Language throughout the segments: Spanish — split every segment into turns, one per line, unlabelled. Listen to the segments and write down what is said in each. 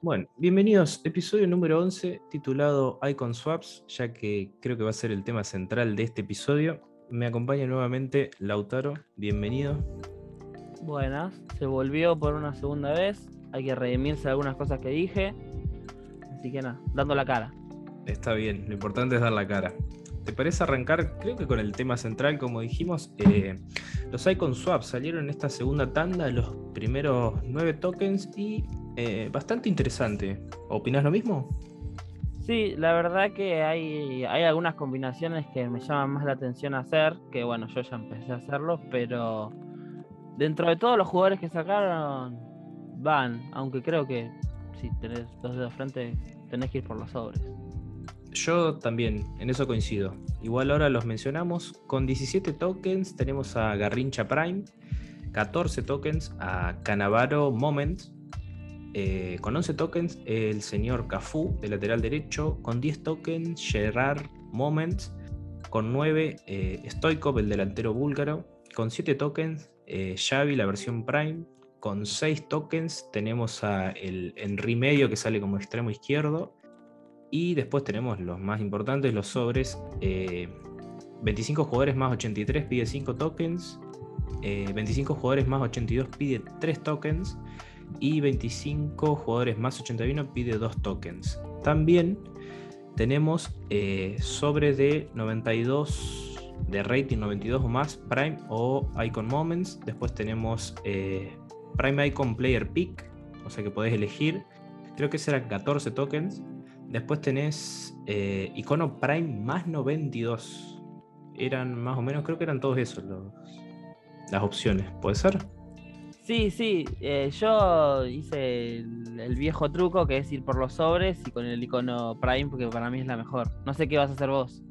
Bueno, bienvenidos. Episodio número 11 titulado Icon Swaps, ya que creo que va a ser el tema central de este episodio. Me acompaña nuevamente Lautaro. Bienvenido.
Buenas, se volvió por una segunda vez. Hay que redimirse algunas cosas que dije. Así que nada, dando la cara.
Está bien, lo importante es dar la cara. ¿Te parece arrancar, creo que con el tema central, como dijimos? Eh, los Icon Swaps salieron en esta segunda tanda, los primeros nueve tokens y eh, bastante interesante. ¿Opinas lo mismo?
Sí, la verdad que hay, hay algunas combinaciones que me llaman más la atención hacer, que bueno, yo ya empecé a hacerlo, pero dentro de todos los jugadores que sacaron, van, aunque creo que si tenés dos dedos frente, tenés que ir por los sobres.
Yo también, en eso coincido. Igual ahora los mencionamos. Con 17 tokens tenemos a Garrincha Prime, 14 tokens a Canavaro Moment, eh, con 11 tokens el señor Cafú de lateral derecho, con 10 tokens Gerard Moment, con 9 eh, Stoikov el delantero búlgaro, con 7 tokens eh, Xavi la versión Prime, con 6 tokens tenemos a el Henry Medio que sale como extremo izquierdo, y después tenemos los más importantes, los sobres. 25 eh, jugadores más 83 pide 5 tokens. 25 eh, jugadores más 82 pide 3 tokens. Y 25 jugadores más 81 pide 2 tokens. También tenemos eh, sobre de 92 de rating 92 o más Prime o Icon Moments. Después tenemos Prime Icon Player Pick, o sea que podés elegir. Creo que serán 14 tokens. Después tenés eh, icono Prime más 92. Eran más o menos, creo que eran todos esos las opciones. ¿Puede ser?
Sí, sí. Eh, yo hice el, viejo truco que es ir por los sobres y con el icono Prime porque para mí es la mejor. No sé qué vas a hacer vos.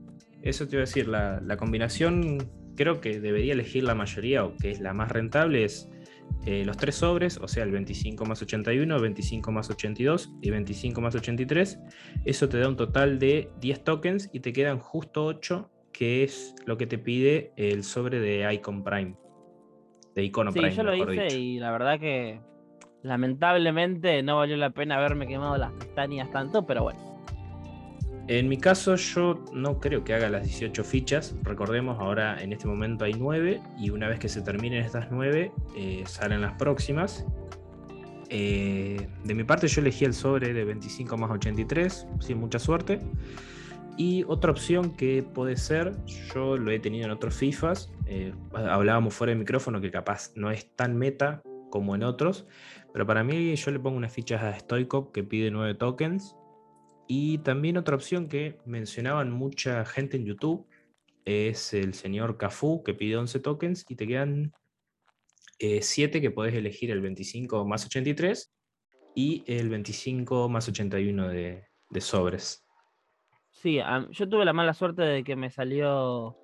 Eso te iba a decir, la, la combinación creo que debería elegir la mayoría o que es la más rentable es eh, los tres sobres, o sea, el 25 más 81, 25 más 82 y 25 más 83. Eso te da un total de 10 tokens y te quedan justo 8, que es lo que te pide el sobre de Icon Prime. De icono
sí, yo lo hice y la verdad que lamentablemente no valió la pena haberme quemado las pestañas tanto, pero bueno.
En mi caso, yo no creo que haga las 18 fichas. Recordemos, ahora en este momento hay 9 y una vez que se terminen estas 9, eh, salen las próximas. Eh, de mi parte, yo elegí el sobre de 25 más 83, sin mucha suerte. Y otra opción que puede ser, yo lo he tenido en otros FIFAs, eh, hablábamos fuera de micrófono que capaz no es tan meta como en otros, pero para mí yo le pongo unas fichas a Stoikov que pide 9 tokens y también otra opción que mencionaban mucha gente en YouTube es el señor Cafú que pide 11 tokens y te quedan 7 eh, que podés elegir el 25 más 83 y el 25 más 81 de, de sobres.
Sí, yo tuve la mala suerte de que me salió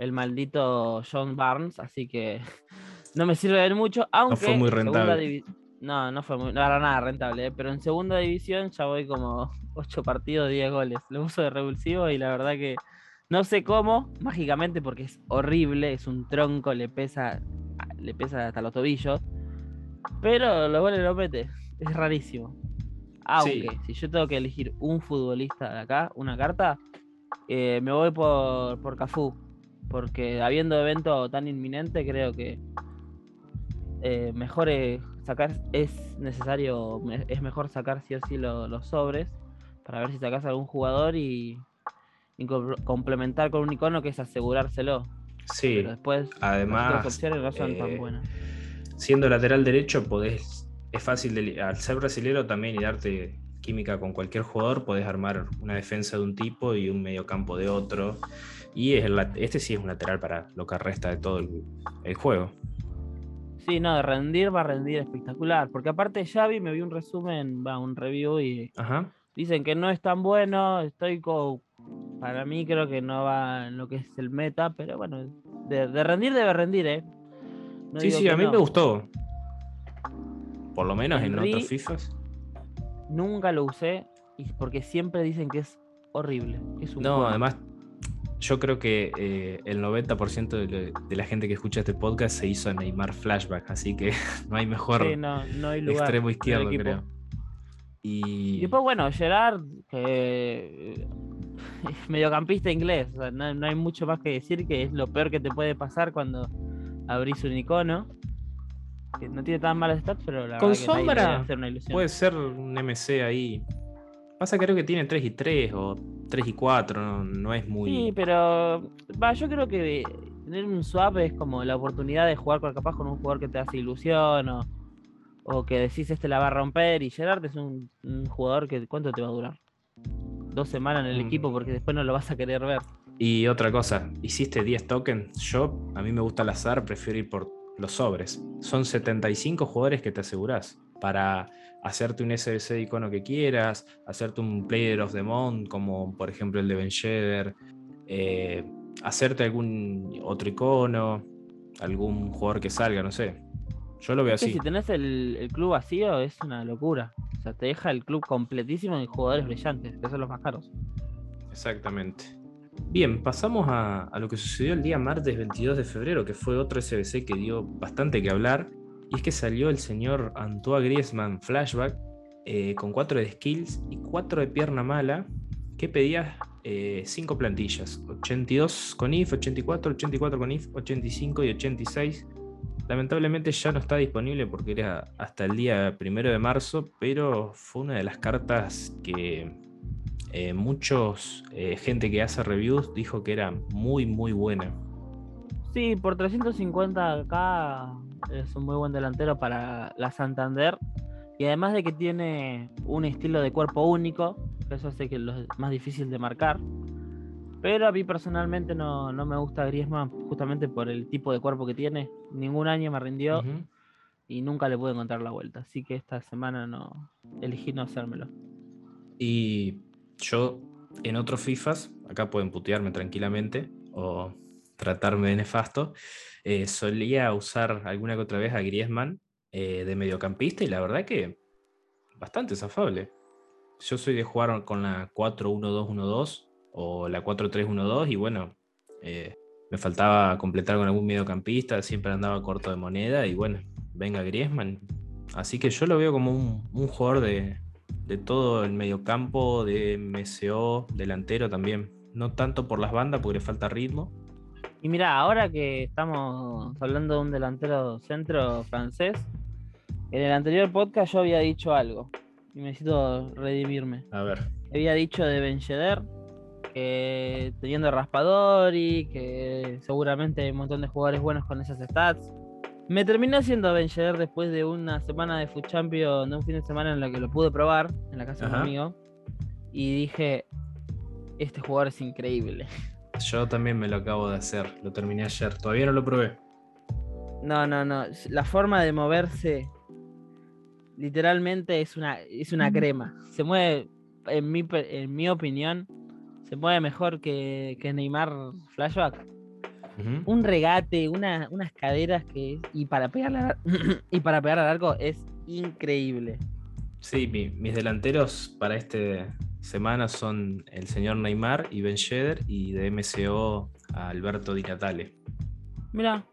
el maldito John Barnes, así que no me sirve de mucho, aunque
no fue muy rentable.
No, no fue muy, no era nada rentable, ¿eh? pero en segunda división ya voy como 8 partidos, 10 goles. Lo uso de revulsivo y la verdad que no sé cómo, mágicamente, porque es horrible, es un tronco, le pesa, le pesa hasta los tobillos. Pero los goles lo mete, es rarísimo. Aunque, si yo tengo que elegir un futbolista de acá, una carta, eh, me voy por, por Cafú. Porque habiendo evento tan inminente, creo que eh, mejor es sacar, es necesario, es mejor sacar sí o sí los sobres para ver si sacas algún jugador y, complementar con un icono que es asegurárselo.
Sí,
después
además,
las opciones no son tan
eh,
buenas.
Siendo lateral derecho, podés, es fácil, de, al ser brasilero también y darte química con cualquier jugador, podés armar una defensa de un tipo y un mediocampo de otro. Y es este sí es un lateral para lo que resta de todo el juego.
Sí, no, de rendir va a rendir espectacular. Porque aparte Xavi me vi un resumen, va, un review y dicen que no es tan bueno. Estoy con. Para mí creo que no va en lo que es el meta, pero bueno, de, rendir debe rendir, ¿eh?
sí, sí, a mí me gustó. Por lo menos en otros FIFAs.
Nunca lo usé porque siempre dicen que es horrible.
no, además yo creo que eh, el 90% de, la gente que escucha este podcast se hizo Neymar Flashback, así que no hay mejor extremo izquierdo, creo. Y,
Y después, bueno, Gerard, que eh, es mediocampista inglés, o sea, no, no hay mucho más que decir que es lo peor que te puede pasar cuando abrís un icono. Que no tiene tan malas stats, pero la
Con
que
sombra
hacer una ilusión.
puede ser un MC ahí. Pasa creo que tiene 3 y 3 o 3 y 4, no, no es muy...
Sí, pero va, yo creo que tener un swap es como la oportunidad de jugar con, capaz con un jugador que te hace ilusión o, o que decís este la va a romper y Gerard es un, un jugador que ¿cuánto te va a durar? Dos semanas en el
Mm.
equipo porque después no lo vas a querer ver.
Y otra cosa, hiciste 10 tokens. Yo, a mí me gusta el azar, prefiero ir por los sobres. Son 75 jugadores que te asegurás para hacerte un SBC de icono que quieras, hacerte un Player of the Month, como por ejemplo el de Ben Yedder, eh, hacerte algún otro icono, algún jugador que salga, no sé. Yo lo veo así.
si tenés el, el club vacío es una locura. O sea, te deja el club completísimo en jugadores brillantes, que son los más caros.
Exactamente. Bien, pasamos a, lo que sucedió el día martes 22 de febrero, que fue otro SBC que dio bastante que hablar. Y es que salió el señor Antoine Griezmann Flashback eh, con 4 de skills y 4 de pierna mala, que pedía 5 plantillas: 82 con IF, 84, 84 con IF, 85 y 86. Lamentablemente ya no está disponible porque era hasta el día primero de marzo, pero fue una de las cartas que eh, muchos eh, gente que hace reviews dijo que era muy muy buena.
Sí, por 350 acá es un muy buen delantero para la Santander. Y además de que tiene un estilo de cuerpo único, eso hace que lo es más difícil de marcar. Pero a mí personalmente no, no me gusta Griezmann justamente por el tipo de cuerpo que tiene. Ningún año me rindió y nunca le pude encontrar la vuelta. Así que esta semana no elegí no hacérmelo.
Y yo en otros FIFAs, acá pueden putearme tranquilamente o tratarme de nefasto, eh, solía usar alguna que otra vez a Griezmann eh, de mediocampista y la verdad que bastante zafable. Yo soy de jugar con la 4-1-2-1-2 o la 4-3-1-2 y bueno, eh, me faltaba completar con algún mediocampista, siempre andaba corto de moneda y bueno, venga Griezmann. Así que yo lo veo como un, un jugador de, de todo el mediocampo, de MCO, delantero también. No tanto por las bandas porque le falta ritmo.
Y mira, ahora que estamos hablando de un delantero centro francés, en el anterior podcast yo había dicho algo y necesito redimirme.
A ver.
Había dicho de Ben Yedder que teniendo Raspadori, que seguramente hay un montón de jugadores buenos con esas stats. Me terminó haciendo Yedder después de una semana de Food Champion, de un fin de semana en la que lo pude probar en la casa de un amigo. Y dije, este jugador es increíble.
Yo también me lo acabo de hacer. Lo terminé ayer. Todavía no lo probé.
No, no, no. La forma de moverse literalmente es una, es una crema. Se mueve, en mi, en mi opinión, se mueve mejor que, que Neymar Flashback. Un regate, una- unas caderas que y para pegarle al, y para pegar al arco es increíble.
Sí, mi- mis delanteros para esta semana son el señor Neymar y Ben Yedder y de MCO a Alberto Di Natale.
Mira,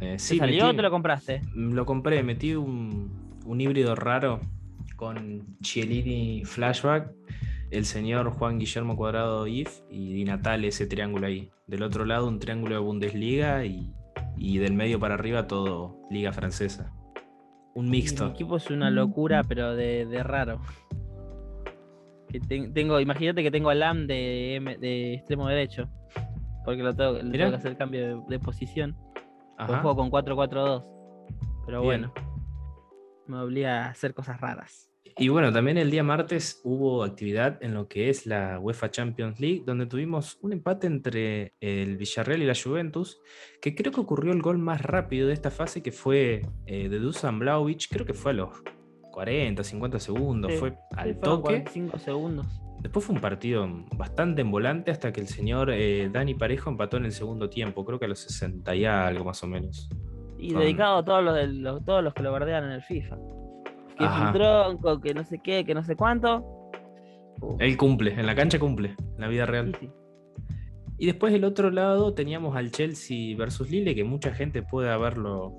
Eh,
¿te salió o te lo compraste?
Mm, Lo compré, metí un, un híbrido raro con Chiellini Flashback, el señor Juan Guillermo Cuadrado IF y Di Natale ese triángulo ahí. Del otro lado un triángulo de Bundesliga y, y del medio para arriba todo Liga Francesa. Un mixto.
equipo es una locura, pero de, de raro. Que ten- tengo, imagínate que tengo a Lam de, de extremo derecho. Porque lo tengo, le tengo que hacer cambio de, de posición.
Ajá.
juego con 4-4-2. Pero
Bien.
bueno. Me obliga a hacer cosas raras.
Y bueno, también el día martes hubo actividad en lo que es la UEFA Champions League, donde tuvimos un empate entre el Villarreal y la Juventus, que creo que ocurrió el gol más rápido de esta fase, que fue eh, de Dusan Blaovic, creo que fue a los 40, 50 segundos,
Sí,
fue al toque.
45 segundos.
Después fue un partido bastante envolante hasta que el señor eh, Dani Parejo empató en el segundo tiempo, creo que a los 60 y algo más o menos.
Y
Con-
dedicado a todos los, de los- todos los que lo bardean en el FIFA. Que es un tronco, que no sé qué, que no sé cuánto. Uh,
Él cumple, en la cancha cumple, en la vida real.
sí, sí.
Y después del otro lado teníamos al Chelsea versus Lille, que mucha gente puede haberlo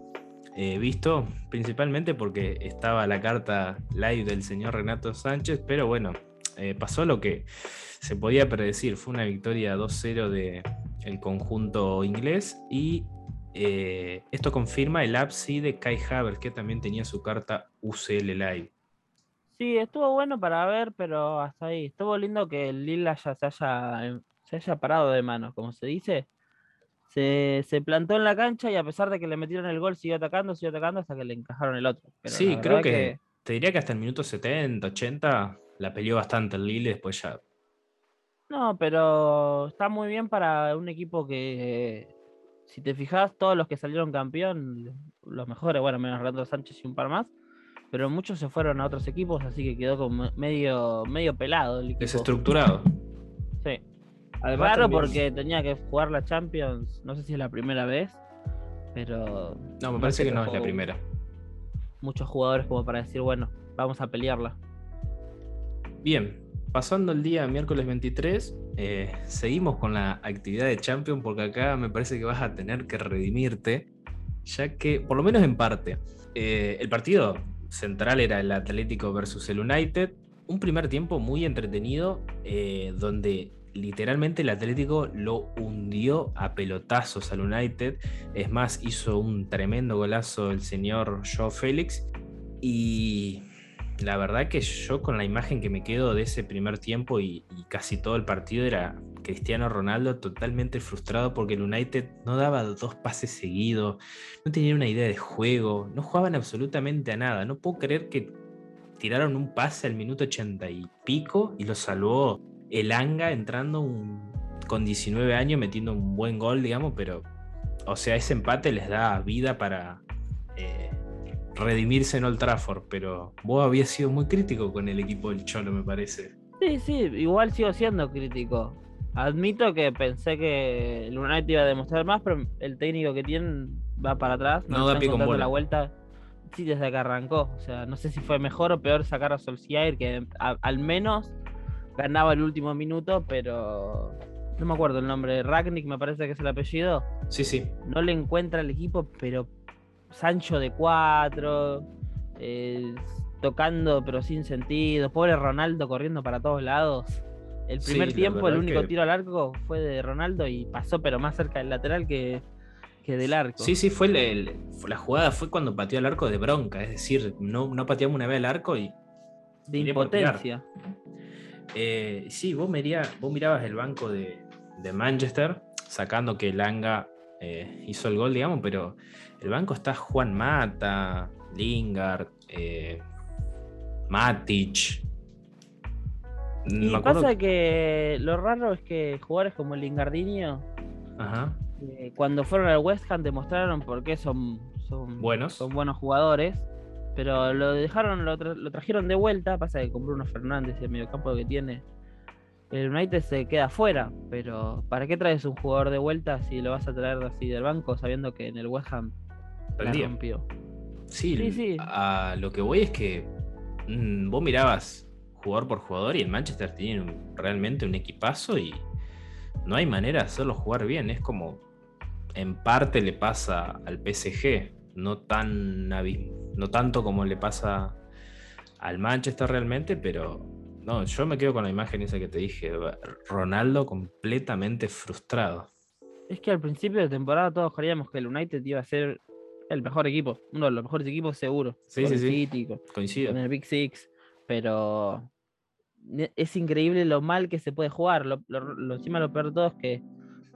eh, visto, principalmente porque estaba la carta live del señor Renato Sánchez, pero bueno, eh, pasó lo que se podía predecir. Fue una victoria 2-0 del conjunto inglés y eh, esto confirma el upside de Kai Havertz, que también tenía su carta UCL Live.
Sí, estuvo bueno para ver, pero hasta ahí. Estuvo lindo que el Lila ya se haya, se haya parado de manos, como se dice. Se, plantó en la cancha y a pesar de que le metieron el gol, siguió atacando, siguió atacando hasta que le encajaron el otro.
sí, creo que, te diría que hasta el minuto 70, 80 la peleó bastante el Lille, después ya.
No, pero está muy bien para un equipo que si te fijas, todos los que salieron campeón, los mejores, bueno, menos Renato Sánchez y un par más, pero muchos se fueron a otros equipos, así que quedó como medio, medio pelado el equipo.
Desestructurado.
Sí. Raro porque tenía que jugar la Champions, no sé si es la primera vez, pero...
No, me parece que no es la primera.
Muchos jugadores como para decir, bueno, vamos a pelearla.
Bien, pasando el día miércoles 23, eh, seguimos con la actividad de Champion porque acá me parece que vas a tener que redimirte, ya que, por lo menos en parte, eh, el partido central era el Atlético versus el United, un primer tiempo muy entretenido eh, donde literalmente el Atlético lo hundió a pelotazos al United, es más, hizo un tremendo golazo el señor Joe Félix y la verdad que yo con la imagen que me quedo de ese primer tiempo y, casi todo el partido era Cristiano Ronaldo totalmente frustrado porque el United no daba dos pases seguidos, no tenía una idea de juego, no jugaban absolutamente a nada. No puedo creer que tiraron un pase al minuto ochenta y pico y lo salvó el Anga entrando con 19 años metiendo un buen gol, digamos, pero o sea, ese empate les da vida para... Eh, redimirse en Old Trafford, pero vos habías sido muy crítico con el equipo del Cholo, me parece.
Sí, sí, igual sigo siendo crítico. Admito que pensé que el United iba a demostrar más, pero el técnico que tienen va para atrás.
No, da pie con
la vuelta. Sí, desde que arrancó. O sea, no sé si fue mejor o peor sacar a Solskjaer, que al menos ganaba el último minuto, pero no me acuerdo el nombre. Ragnick me parece que es el apellido.
Sí, sí.
No le encuentra el equipo, pero Sancho de cuatro, eh, tocando pero sin sentido, pobre Ronaldo corriendo para todos lados. El primer tiempo, el único tiro al arco fue de Ronaldo y pasó pero más cerca del lateral que, del arco.
Sí, sí, fue la jugada fue cuando pateó el arco de bronca, es decir, no, no pateamos una vez el arco y...
De impotencia.
Eh, sí, vos, vos mirabas el banco de, Manchester, sacando que Langa eh, hizo el gol, digamos, pero el banco está Juan Mata, Lingard, eh, Matic.
Y pasa que lo raro es que jugadores como Lingardinho, eh, cuando fueron al West Ham demostraron por qué son, son,
buenos.
son buenos jugadores, pero lo dejaron, lo, trajeron de vuelta. Pasa que con Bruno Fernández y el mediocampo que tiene, el United se queda fuera. Pero ¿para qué traes un jugador de vuelta si lo vas a traer así del banco sabiendo que en el West Ham
Sí, sí, A lo que voy es que mm, vos mirabas jugador por jugador y el Manchester tiene realmente un equipazo y no hay manera de hacerlo jugar bien. Es como en parte le pasa al PSG, no tan no tanto como le pasa al Manchester realmente, pero no, yo me quedo con la imagen esa que te dije, Ronaldo completamente frustrado.
Es que al principio de temporada todos creíamos que el United iba a ser el mejor equipo, uno de los mejores equipos seguro.
Sí, sí, sí. Coincido.
En el Big Six, pero es increíble lo mal que se puede jugar. Lo, encima lo peor de todo es que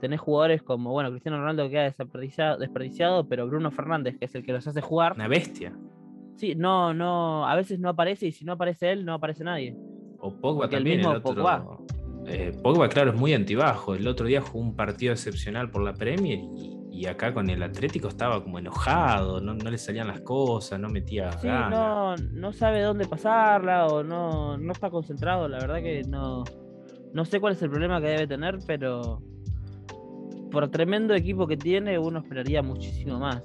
tenés jugadores como, bueno, Cristiano Ronaldo que queda desperdiciado, desperdiciado, pero Bruno Fernández, que es el que los hace jugar.
Una bestia.
Sí, no, no, a veces no aparece y si no aparece él, no aparece nadie.
O Pogba también. El mismo Pogba. Eh, Pogba, claro, es muy antibajo. El otro día jugó un partido excepcional por la Premier y y acá con el Atlético estaba como enojado, no, le salían las cosas, no metía
sí, No, no sabe dónde pasarla o no, no está concentrado, la verdad que no, no sé cuál es el problema que debe tener, pero por tremendo equipo que tiene, uno esperaría muchísimo más.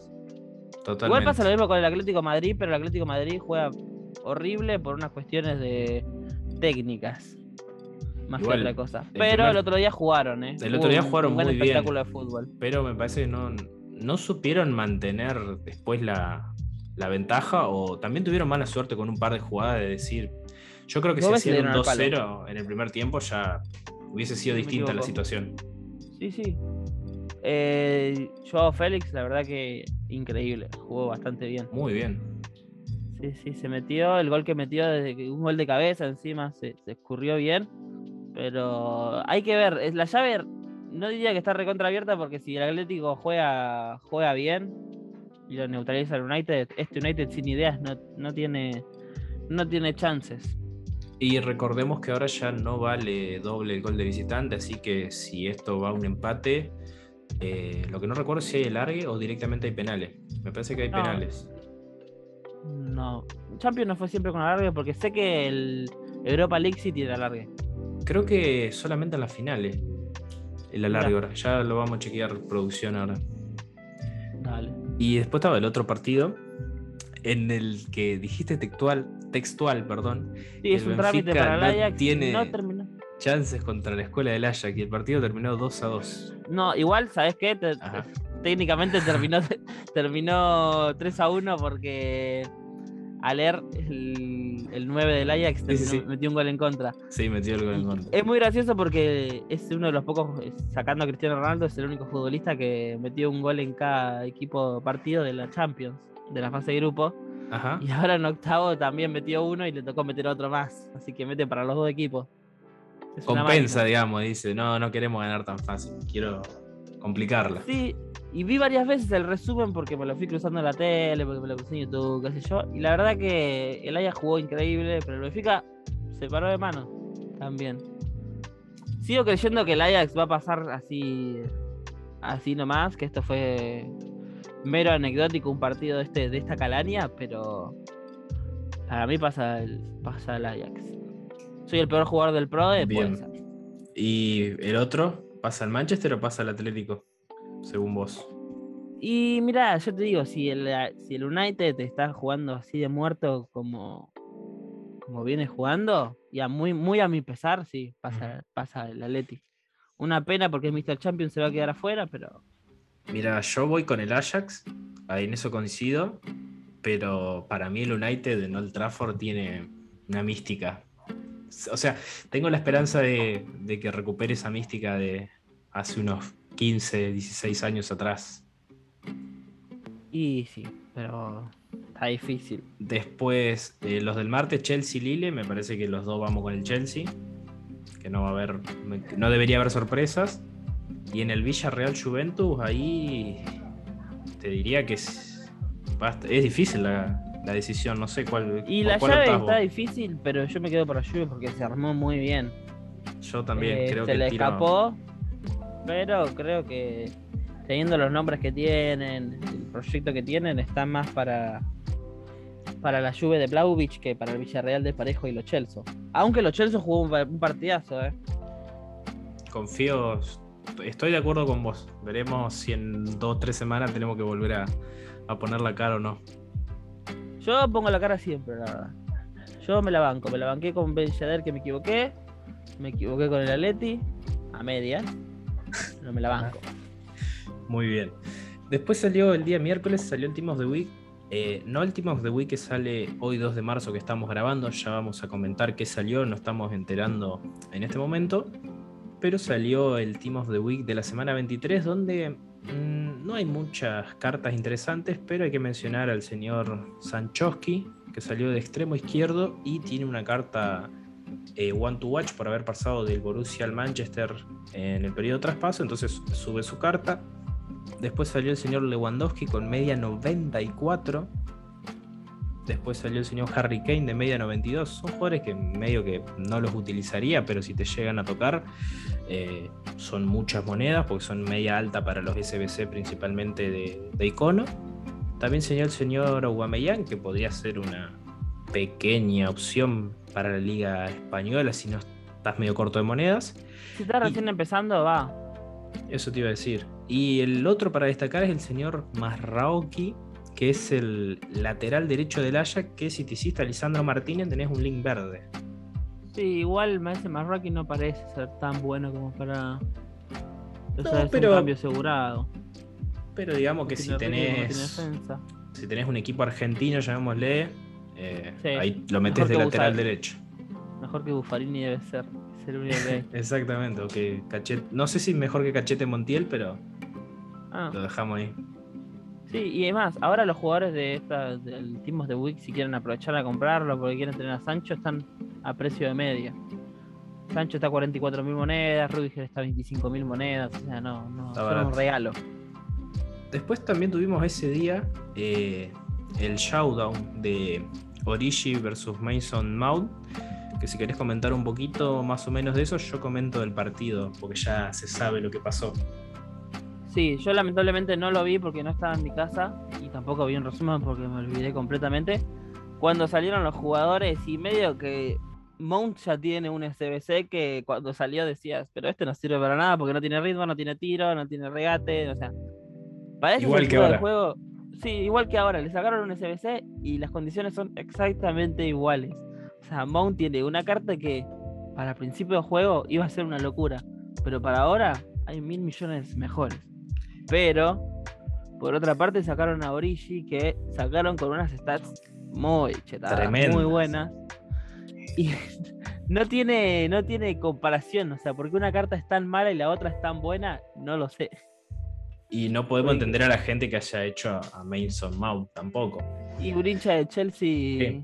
Totalmente.
Igual pasa lo mismo con el Atlético Madrid, pero el Atlético Madrid juega horrible por unas cuestiones de técnicas más que otra cosa. Pero el otro día jugaron, ¿eh?
El otro día jugaron un buen muy
espectáculo
bien.
de fútbol.
Pero me parece que no, no supieron mantener después la, la ventaja o también tuvieron mala suerte con un par de jugadas de decir, yo creo que si hacían un
dieron al palo.
2-0 en el primer tiempo ya hubiese sido
No
distinta la situación.
Sí, sí. Eh, Joao Félix, la verdad que increíble. Jugó bastante bien.
Muy bien.
Sí, sí, se metió. El gol que metió, desde que- un gol de cabeza encima, se, se escurrió bien. Pero hay que ver. es La llave no diría que está recontra abierta porque si el Atlético juega, juega bien y lo neutraliza el United, este United sin ideas no, no tiene no tiene chances.
Y recordemos que ahora ya no vale doble el gol de visitante, así que si esto va a un empate, eh, lo que no recuerdo es si hay alargue o directamente hay penales. Me parece que hay
No.
penales.
No. Champions no fue siempre con alargue porque sé que el Europa League sí tiene alargue.
Creo que solamente en las finales. El alargue ahora. Ya lo vamos a chequear producción ahora.
Dale.
Y después estaba el otro partido en el que dijiste textual, textual, perdón,
Sí, es un trámite
Benfica
para el
no
Ajax.
tiene-
No terminó.
chances contra la escuela del Ajax y el partido terminó 2 a 2.
No, igual, ¿sabes qué? Te-. Técnicamente terminó, terminó 3 a 1 porque Aler, el, el 9 del Ajax,
Sí, sí,
terminó-
sí.
metió un gol en contra.
Sí, metió el gol en contra.
Es muy gracioso porque es uno de los pocos, eh, sacando a Cristiano Ronaldo, es el único futbolista que metió un gol en cada equipo partido de la Champions, de la fase de grupo.
Ajá.
Y ahora en octavo también metió uno y le tocó meter otro más. Así que mete para los dos equipos. Es
Compensa, digamos, dice, no, no queremos ganar tan fácil, quiero complicarla.
Sí, y vi varias veces el resumen porque me lo fui cruzando en la tele, porque me lo crucé en YouTube, qué sé yo. Y la verdad que el Ajax jugó increíble, pero el Benfica se paró de mano también. Sigo creyendo que el Ajax va a pasar así, así nomás, que esto fue mero anecdótico, un partido de, este, de esta calaña, pero para mí pasa el, pasa el Ajax. Soy el peor jugador del Pro de
Bien. ¿Y el otro? ¿Pasa al Manchester o pasa al Atlético? Según vos.
Y mira, yo te digo, si el, si el United está jugando así de muerto como, como viene jugando, y a muy, muy a mi pesar, sí, pasa, pasa el Atleti. Una pena porque el Mr. Champion se va a quedar afuera, pero
Mira, yo voy con el Ajax, ahí en eso coincido, pero para mí el United en Old Trafford tiene una mística. O sea, tengo la esperanza de, de que recupere esa mística de hace unos 15, 16 años atrás.
y sí, pero está difícil.
Después, eh, los del martes, Chelsea-Lille, me parece que los dos vamos con el Chelsea, que no va a haber, no debería haber sorpresas. Y en el Villarreal Juventus, ahí te diría que es, es difícil la, la decisión, no sé cuál.
Y la
cuál
llave está
vos.
difícil, pero yo me quedo por la Juve porque se armó muy bien.
Yo también
Eh,
creo
se
que
le
tiro-
escapó, pero creo que teniendo los nombres que tienen, el proyecto que tienen, está más para para la Juve de Blauvich que para el Villarreal de Parejo y los Chelsea. Aunque los Chelsea jugó un partidazo, ¿eh?
confío, estoy de acuerdo con vos. Veremos si en dos o tres semanas tenemos que volver a, a poner la cara o no.
Yo pongo la cara siempre, la verdad. Yo me la banco, me la banqué con Ben Yedder que me equivoqué, me equivoqué con el Atleti, a medias, pero me la banco.
Muy bien. Después salió el día miércoles, salió el Team of the Week. Eh, no el Team of the Week que sale hoy 2 de marzo que estamos grabando, ya vamos a comentar qué salió, no estamos enterando en este momento. Pero salió el Team of the Week de la semana 23 donde no hay muchas cartas interesantes, pero hay que mencionar al señor Sanchoski que salió de extremo izquierdo y tiene una carta eh, One to Watch por haber pasado del Borussia al Manchester en el periodo de traspaso, entonces sube su carta. Después salió el señor Lewandowski con media 94. Después salió el señor Harry Kane de media 92. Son jugadores que medio que no los utilizaría, pero si te llegan a tocar, eh, son muchas monedas, porque son media alta para los SBC principalmente de, de icono. También salió el señor Aubameyang, que podría ser una pequeña opción para la liga española si no estás medio corto de monedas.
Si estás recién empezando, va.
Eso te iba a decir. Y el otro para destacar es el señor Masraoki, que es el lateral derecho del Ajax, que si te hiciste a Lisandro Martínez tenés un link verde.
Sí, igual me hace más Rocky no parece ser tan bueno como para. O
No,
sea, es
pero-
un cambio asegurado.
Pero digamos que si
no
tenés, si tenés un equipo argentino, llamémosle, eh,
Sí,
ahí lo
mejor
de lateral derecho.
Mejor que Buffarini debe ser. Es el único que hay.
Exactamente, o que Cachete. No sé si mejor que Cachete Montiel, pero
Ah,
lo dejamos ahí.
Sí, y además, ahora los jugadores de esta, del Timos de Wix, si quieren aprovechar a comprarlo porque quieren tener a Sancho, están a precio de media. Sancho está a 44 mil monedas, Rudiger está a 25 mil monedas, o sea, no, no, son un regalo.
Después también tuvimos ese día eh, el showdown de Origi versus Mason Mount. Que si querés comentar un poquito más o menos de eso, yo comento del partido, porque ya se sabe lo que pasó.
Sí, yo lamentablemente no lo vi porque no estaba en mi casa y tampoco vi un resumen porque me olvidé completamente. Cuando salieron los jugadores y medio que Mount ya tiene un SBC que cuando salió decías, pero este no sirve para nada porque no tiene ritmo, no tiene tiro, no tiene regate, o sea, para ese
Igual que ahora.
juego, sí, igual que ahora, le sacaron un SBC y las condiciones son exactamente iguales. O sea, Mount tiene una carta que para principio de juego iba a ser una locura, pero para ahora hay mil millones mejores. Pero, por otra parte, sacaron a Origi, que sacaron con unas stats muy chetadas,
Tremendas.
muy buenas. Y no tiene, no tiene comparación, o sea, porque una carta es tan mala y la otra es tan buena, no lo sé.
Y no podemos entender a la gente que haya hecho a, a Mason Mount tampoco.
Y un hincha de Chelsea.
Sí,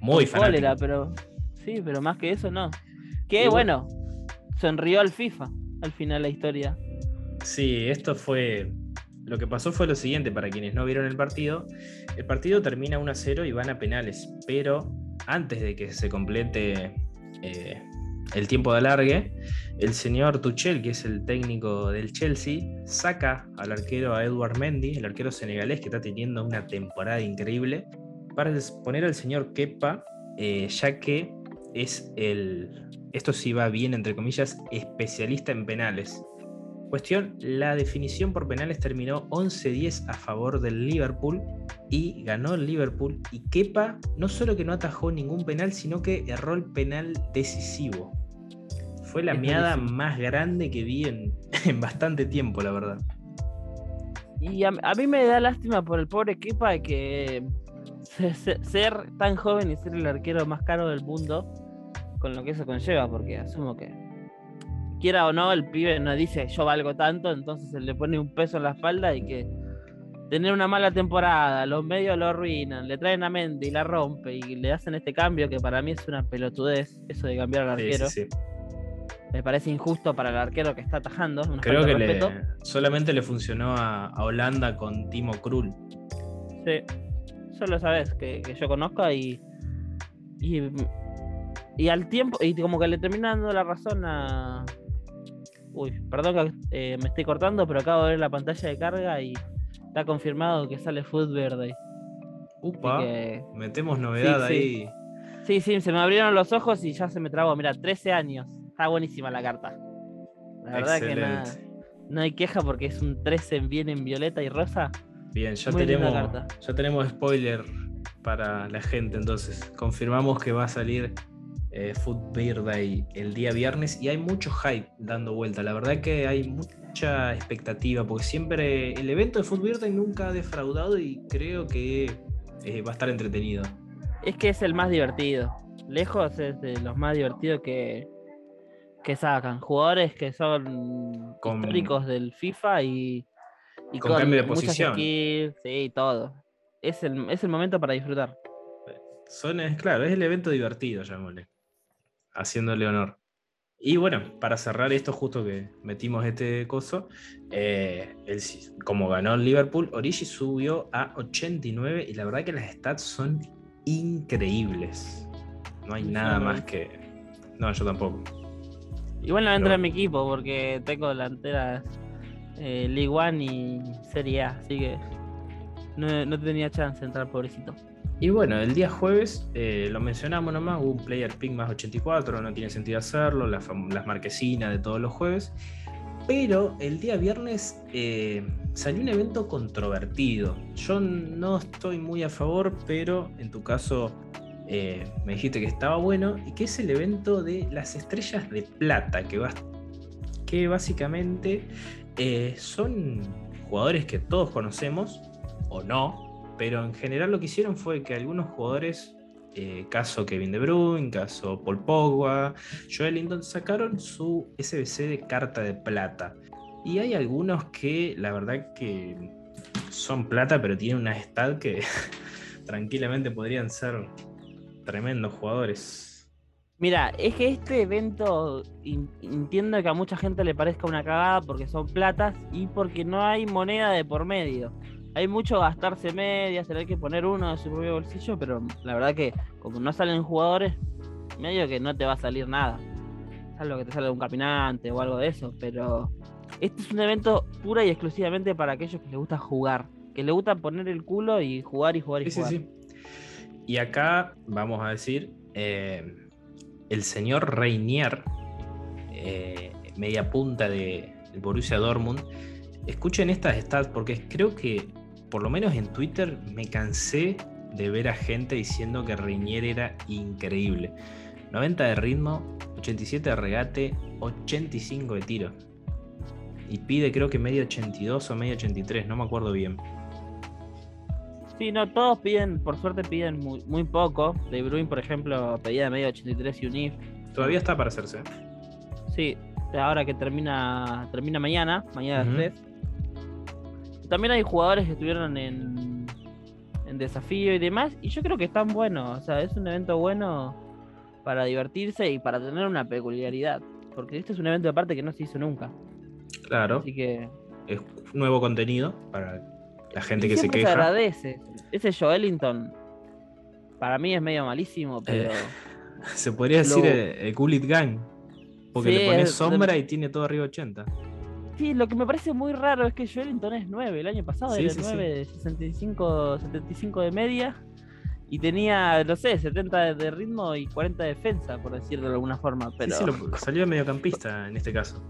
Muy
cólera,
fanático.
pero. Sí, pero más que eso no. Que
Y
bueno, sonrió al FIFA al final la historia.
Sí, esto fue. Lo que pasó fue lo siguiente, para quienes no vieron el partido. El partido termina 1 a 0 y van a penales, pero antes de que se complete eh, el tiempo de alargue, el señor Tuchel, que es el técnico del Chelsea, saca al arquero a Edward Mendy, el arquero senegalés que está teniendo una temporada increíble, para poner al señor Kepa, eh, ya que es el, esto sí va bien, entre comillas, especialista en penales. Cuestión, la definición por penales terminó 11-10 a favor del Liverpool y ganó el Liverpool. Y Kepa no solo que no atajó ningún penal, sino que erró el penal decisivo. Fue la
Es
meada
buenísimo.
más grande que vi en, en bastante tiempo, la verdad.
Y a, a mí me da lástima por el pobre Kepa que se- se- ser tan joven y ser el arquero más caro del mundo, con lo que eso conlleva, porque asumo que, quiera o no, el pibe no dice yo valgo tanto, entonces se le pone un peso en la espalda y que tener una mala temporada, los medios lo arruinan, le traen a Mendy y la rompe y le hacen este cambio que para mí es una pelotudez, eso de cambiar al arquero.
sí, sí.
Me parece injusto para el arquero que está atajando.
Creo que le- solamente le funcionó a, a Holanda con Timo Krul.
Sí, solo sabes que, que yo conozco y, y. y al tiempo. Y como que le termina dando la razón a. Uy, perdón que eh, me estoy cortando, pero acabo de ver la pantalla de carga y está confirmado que sale Food Verde.
Upa,
que-
metemos novedad
Sí,
ahí.
Sí, sí, se me abrieron los ojos y ya se me trabó. Mira, 13 años. Está buenísima la carta. La verdad que nada,
Excelente.
no hay queja porque es un 13 bien en violeta y rosa.
Bien, ya
Muy
tenemos, ya tenemos spoiler para la gente, entonces confirmamos que va a salir eh, Food Beer Day el día viernes y hay mucho hype dando vuelta. La verdad que hay mucha expectativa porque siempre el evento de Food Beer Day nunca ha defraudado y creo que eh, va a estar entretenido.
Es que es el más divertido. Lejos es de los más divertidos que, que sacan. Jugadores que son
Con-
históricos del FIFA y, y
Con cambio de posición.
skills, sí, todo. Es el, es el momento para disfrutar.
Son, es, claro, es el evento divertido, llamémosle. Haciéndole honor. Y bueno, para cerrar esto, justo que metimos este coso, eh, el- como ganó el Liverpool, Origi subió a 89 y la verdad que las stats son increíbles. No hay nada más que... No, yo tampoco.
Igual no entra
Pero-
en mi equipo porque tengo delanteras eh, League One y Serie A, así que no, no tenía chance de entrar, pobrecito.
Y bueno, el día jueves, eh, lo mencionamos nomás, hubo un player ping más 84, no tiene sentido hacerlo, las, marquesinas de todos los jueves. Pero el día viernes eh, salió un evento controvertido. Yo no estoy muy a favor, pero en tu caso eh, me dijiste que estaba bueno, y que es el evento de las estrellas de plata, que, que básicamente son jugadores que todos conocemos, o no, pero en general lo que hicieron fue que algunos jugadores, eh, caso Kevin De Bruyne, caso Paul Pogba, Joel Linton, sacaron su SBC de carta de plata. Y hay algunos que la verdad que son plata, pero tienen una stat que tranquilamente podrían ser tremendos jugadores.
Mira, es que este evento entiendo que a mucha gente le parezca una cagada porque son platas y porque no hay moneda de por medio. Hay mucho gastarse medias, tener que poner uno de su propio bolsillo, pero la verdad que como no salen jugadores, medio que no te va a salir nada. Salvo que te sale un caminante o algo de eso, pero este es un evento pura y exclusivamente para aquellos que les gusta jugar, que les gusta poner el culo y jugar y jugar y jugar. Sí, sí.
Y acá vamos a decir, eh, el señor Reinier, eh, media punta de, Borussia Dortmund, escuchen estas stats porque creo que por lo menos en Twitter me cansé de ver a gente diciendo que Reinier era increíble. 90 de ritmo, 87 de regate, 85 de tiro. Y pide creo que medio 82 o medio 83, no me acuerdo bien.
Sí, no, todos piden, por suerte piden muy, poco. De Bruin, por ejemplo, pedía medio 83 y un if.
Todavía está para hacerse.
Sí, ahora que termina termina mañana, mañana uh 3. También hay jugadores que estuvieron en, en desafío y demás, y yo creo que están buenos. O sea, es un evento bueno para divertirse y para tener una peculiaridad. Porque este es un evento aparte que no se hizo nunca.
Claro. Así que. Es nuevo contenido para la gente que se queja.
Se agradece. Ese Joelinton, para mí es medio malísimo, eh, pero.
se podría decir el, Gullit Gang. Porque le pones sombra y tiene todo arriba 80.
Sí, lo que me parece muy raro es que Joelinton es 9. El año pasado era 9 de 65, 75 de media. Y tenía, no sé, 70 de ritmo y 40 de defensa, por decirlo de alguna forma. Pero... Sí,
sí, salió mediocampista en este caso.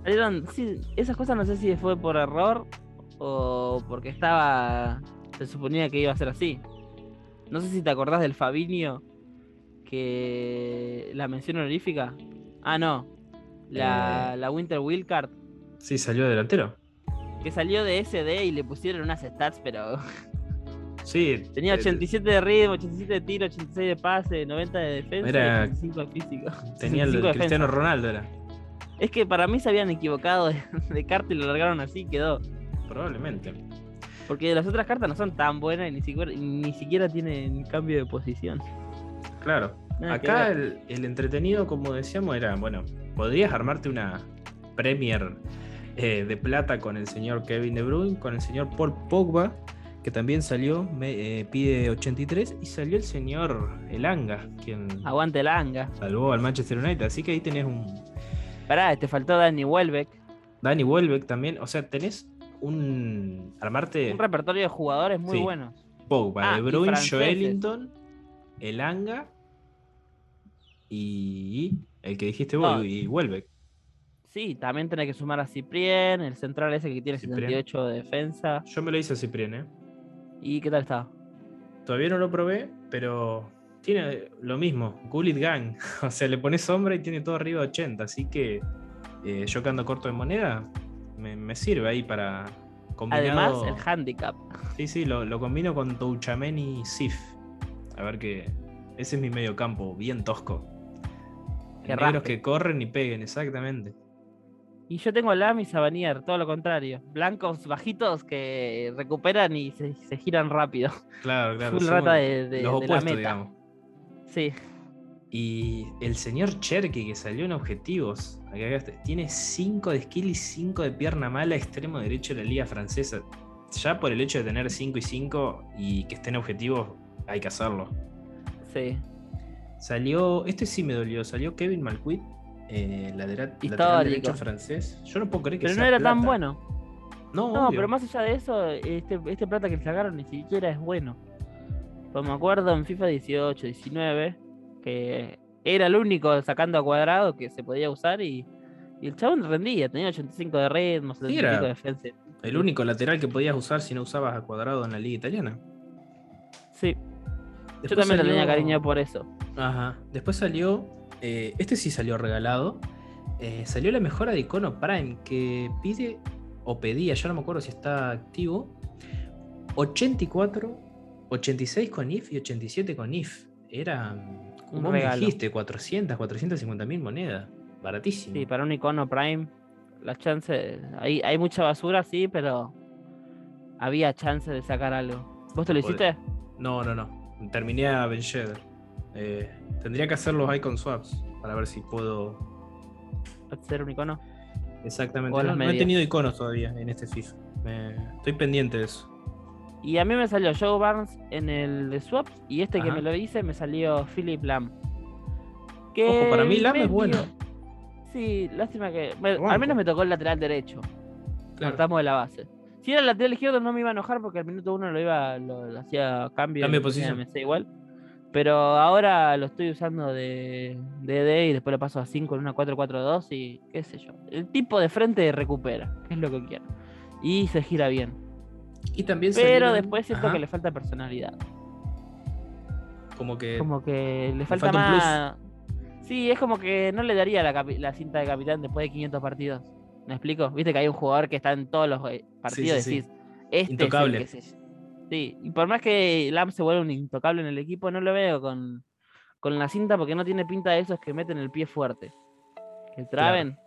sí, esas cosas no sé si fue por error o porque estaba. Se suponía que iba a ser así. No sé si te acordás del Fabinho, que la mención honorífica. Ah, no. La, eh. la Winter Wildcard.
Sí, salió delantero.
Que salió de SD y le pusieron unas stats, pero.
Sí.
Tenía 87 de ritmo, 87 de tiro, 86 de pase, 90 de defensa
era... y 85 de físico. Tenía el Cristiano Ronaldo, era.
Es que para mí se habían equivocado de, de carta y lo largaron así, quedó.
Probablemente.
Porque las otras cartas no son tan buenas y ni siquiera, ni siquiera tienen cambio de posición.
Claro. Acá el, entretenido, como decíamos, era, bueno, podrías armarte una Premier eh, de plata con el señor Kevin De Bruyne, con el señor Paul Pogba, que también salió, me, eh, pide 83, y salió el señor Elanga, quien...
Aguante Elanga.
Salvó al Manchester United, así que ahí tenés un...
Pará, te faltó Danny Welbeck.
Danny Welbeck también, o sea, tenés un armarte
un repertorio de jugadores muy buenos.
Pogba, ah, De Bruyne, Joelinton, Elanga y el que dijiste vos, y Welbeck.
Sí, también tenés que sumar a Ciprien, el central ese que tiene 78 de defensa.
Yo me lo hice a Ciprien, ¿eh?
¿Y qué tal está?
Todavía no lo probé, pero tiene lo mismo, Gullit Gang. o sea, le pones sombra y tiene todo arriba 80, así que eh, yo que ando corto de moneda, me, sirve ahí para
Además, el handicap.
Sí, sí, lo, combino con Touchamen y Sif. A ver que. Ese es mi medio campo, bien tosco. Que Negros que corren y peguen, exactamente.
Y yo tengo Lam y Sabanier, todo lo contrario. Blancos bajitos que recuperan y se, giran rápido.
Claro, claro.
Full rata de,
los opuestos, digamos.
Sí.
Y el señor Cherky que salió en objetivos, tiene 5 de skill y 5 de pierna mala, extremo derecho de la liga francesa. Ya por el hecho de tener 5 y 5 y que esté en objetivos, hay que hacerlo.
Sí.
Salió, este sí me dolió, salió Kevin Malcuit, eh, lateral, derecho francés. Yo no puedo creer que
Pero no era tan bueno.
No,
no pero más allá de eso, este, este plata que le sacaron ni siquiera es bueno. Pues me acuerdo en FIFA 18, 19 que era el único sacando a cuadrado que se podía usar y, el chabón rendía, tenía 85 de ritmo, 75 de defensa.
El único lateral que podías usar si no usabas a cuadrado en la liga italiana.
Sí. Yo también le tenía cariño por eso.
Ajá. Después salió. Eh, este sí salió regalado. Eh, salió la mejora de icono Prime que pide o pedía, ya no me acuerdo si está activo, 84, 86 con IF y 87 con IF. Era, como me dijiste, 400, 450 mil monedas. Baratísimo.
Sí, para un icono Prime, las chances. Hay, hay mucha basura, sí, pero había chance de sacar algo. ¿Vos te lo hiciste?
No, no, no. Terminé a Ben eh, tendría que hacer los icon swaps para ver si puedo.
¿Hacer un icono?
Exactamente. No, he tenido iconos todavía en este FIFA. Estoy pendiente de eso.
Y a mí me salió Joe Barnes en el de swaps y este que me lo hice me salió Philip Lam.
Que para mí Lam es bueno.
Sí, lástima que. al menos me tocó el lateral derecho. Partamos de la base. Si era el lateral izquierdo no me iba a enojar porque al minuto uno lo iba, lo, hacía cambio.
Cambio de posición.
Me igual. Pero ahora lo estoy usando de DD y después lo paso a 5 en una 4-4-2 y qué sé yo. El tipo de frente recupera, que es lo que quiero. Y se gira bien.
Y también
Pero después siento que le falta personalidad.
Como que.
Como que le falta, más. Sí, es como que no le daría la, la cinta de capitán después de 500 partidos. ¿Me explico? Viste que hay un jugador que está en todos los eh, partidos y decís, este
intocable.
Sí, y por más que Lam se vuelva un intocable en el equipo, no lo veo con, la cinta porque no tiene pinta de esos que meten el pie fuerte. Que traben.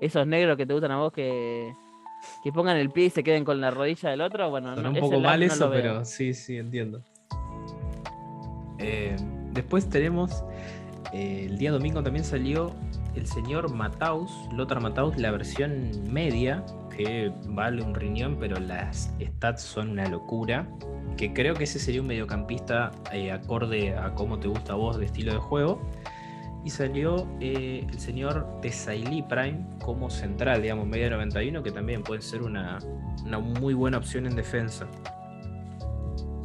Esos negros que te gustan a vos que, que pongan el pie y se queden con la rodilla del otro. Bueno,
no, un poco mal eso, pero sí, sí, entiendo. Eh, después tenemos. Eh, el día domingo también salió el señor Mataus, Lothar Mataus, la versión media, que vale un riñón, pero las stats son una locura. Que creo que ese sería un mediocampista eh, acorde a cómo te gusta a vos de estilo de juego. Y salió eh, el señor Tesaili Prime como central, digamos, media 91, que también puede ser una, muy buena opción en defensa.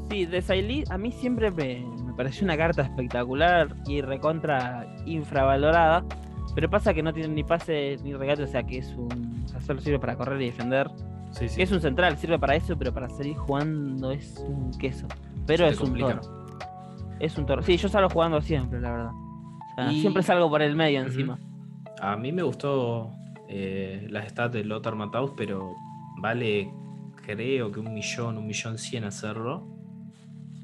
Sí, Tesaili a mí siempre me, me pareció una carta espectacular y recontra infravalorada pero pasa que no tiene ni pase ni regate, o sea que es un. Solo sirve para correr y defender. Sí, sí. es un central, sirve para eso, pero para seguir jugando es un queso. Pero es un toro. Es un toro. Sí, yo salgo jugando siempre, la verdad. Siempre salgo por el medio encima.
A mí me gustó eh, las stats de Lothar Matthaus, pero vale, creo que un millón, un millón cien hacerlo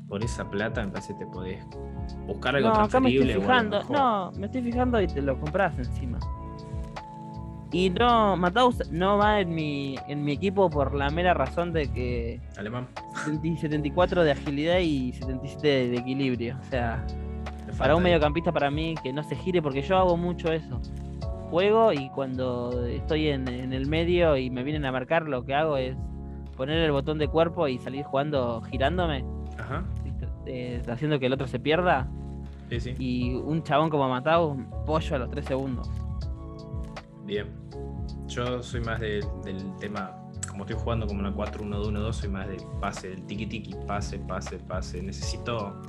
por esa plata me parece que te podés buscar algo no, Acá me estoy
fijando, no, me estoy fijando y te lo compras encima. Y no, Mataus no va en mi, en mi equipo por la mera razón de que.
Alemán.
74 de agilidad y 77 de equilibrio. O sea, para un mediocampista para mí que no se gire, porque yo hago mucho eso. Juego y cuando estoy en, en el medio y me vienen a marcar, lo que hago es poner el botón de cuerpo y salir jugando girándome eh, haciendo que el otro se pierda. Y un chabón como matado, pollo a los 3 segundos.
Bien. Yo soy más del tema, como estoy jugando como una 4-1-2-1-2, soy más de pase, del tiki-tiki, pase, pase, pase. Necesito,